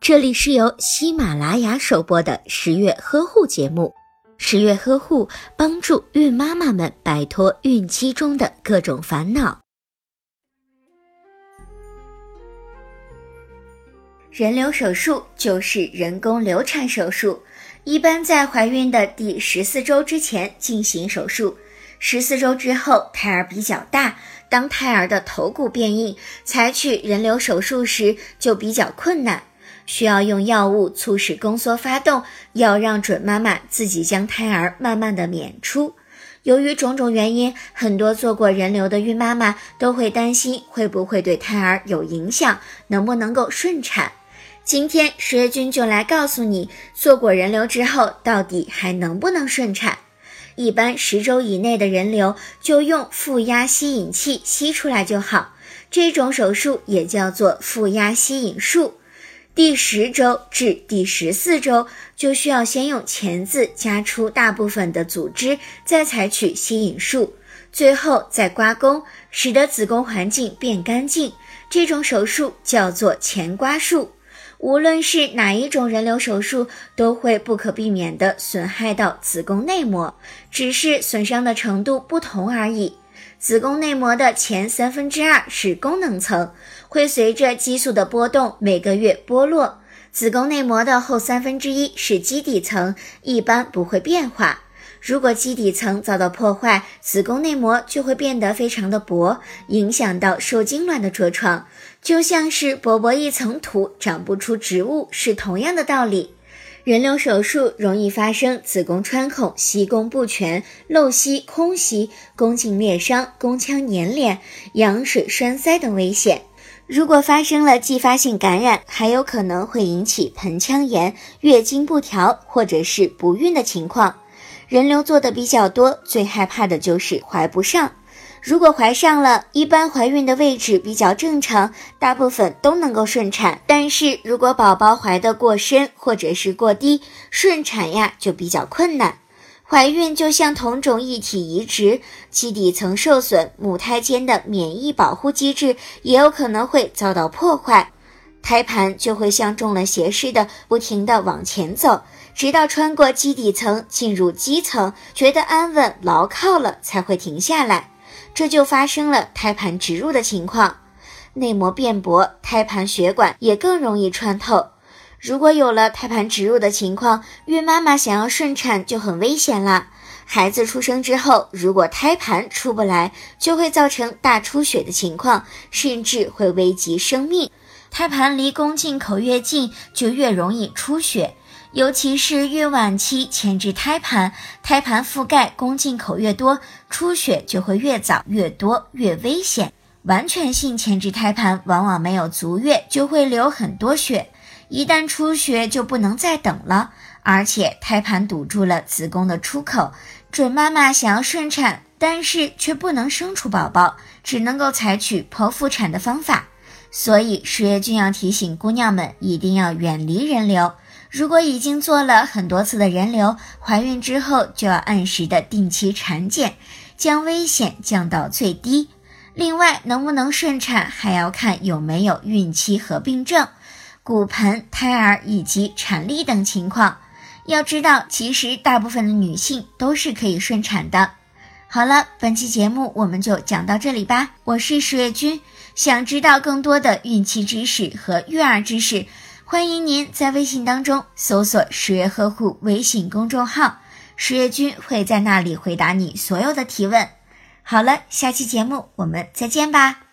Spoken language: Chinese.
这里是由喜马拉雅首播的十月呵护节目。十月呵护帮助孕妈妈们摆脱孕期中的各种烦恼。人流手术就是人工流产手术，一般在怀孕的第十四周之前进行手术。十四周之后，胎儿比较大，当胎儿的头骨变硬，采取人流手术时就比较困难。需要用药物促使宫缩发动，要让准妈妈自己将胎儿慢慢的娩出。由于种种原因，很多做过人流的孕妈妈都会担心会不会对胎儿有影响，能不能够顺产。今天十月君就来告诉你，做过人流之后到底还能不能顺产。一般十周以内的人流就用负压吸引器吸出来就好，这种手术也叫做负压吸引术。第十周至第十四周就需要先用钳子夹出大部分的组织，再采取吸引术，最后再刮宫，使得子宫环境变干净。这种手术叫做钳刮术。无论是哪一种人流手术，都会不可避免地损害到子宫内膜，只是损伤的程度不同而已。子宫内膜的前三分之二是功能层，会随着激素的波动每个月剥落；子宫内膜的后三分之一是基底层，一般不会变化。如果基底层遭到破坏，子宫内膜就会变得非常的薄，影响到受精卵的着床，就像是薄薄一层土长不出植物是同样的道理。人流手术容易发生子宫穿孔、息宫不全、漏吸、空吸、宫颈裂伤、宫腔粘连、羊水栓塞等危险。如果发生了继发性感染，还有可能会引起盆腔炎、月经不调或者是不孕的情况。人流做的比较多，最害怕的就是怀不上。如果怀上了，一般怀孕的位置比较正常，大部分都能够顺产。但是如果宝宝怀得过深或者是过低，顺产呀就比较困难。怀孕就像同种异体移植，基底层受损，母胎间的免疫保护机制也有可能会遭到破坏，胎盘就会像中了邪似的，不停地往前走，直到穿过基底层进入肌层，觉得安稳牢靠了，才会停下来。这就发生了胎盘植入的情况，内膜变薄，胎盘血管也更容易穿透。如果有了胎盘植入的情况，孕妈妈想要顺产就很危险了。孩子出生之后，如果胎盘出不来，就会造成大出血的情况，甚至会危及生命。胎盘离宫颈口越近，就越容易出血。尤其是孕晚期牵制胎盘，胎盘覆盖宫颈口越多，出血就会越早、越多、越危险。完全性牵制胎盘往往没有足月就会流很多血，一旦出血就不能再等了，而且胎盘堵住了子宫的出口。准妈妈想要顺产，但是却不能生出宝宝，只能够采取剖腹产的方法。所以十月君要提醒姑娘们，一定要远离人流。如果已经做了很多次的人流，怀孕之后就要按时的定期产检，将危险降到最低。另外，能不能顺产还要看有没有孕期合并症、骨盆、胎儿以及产力等情况。要知道，其实大部分的女性都是可以顺产的。好了，本期节目我们就讲到这里吧。我是十月君，想知道更多的孕期知识和育儿知识。欢迎您在微信当中搜索“十月呵护”微信公众号，十月君会在那里回答你所有的提问。好了，下期节目我们再见吧。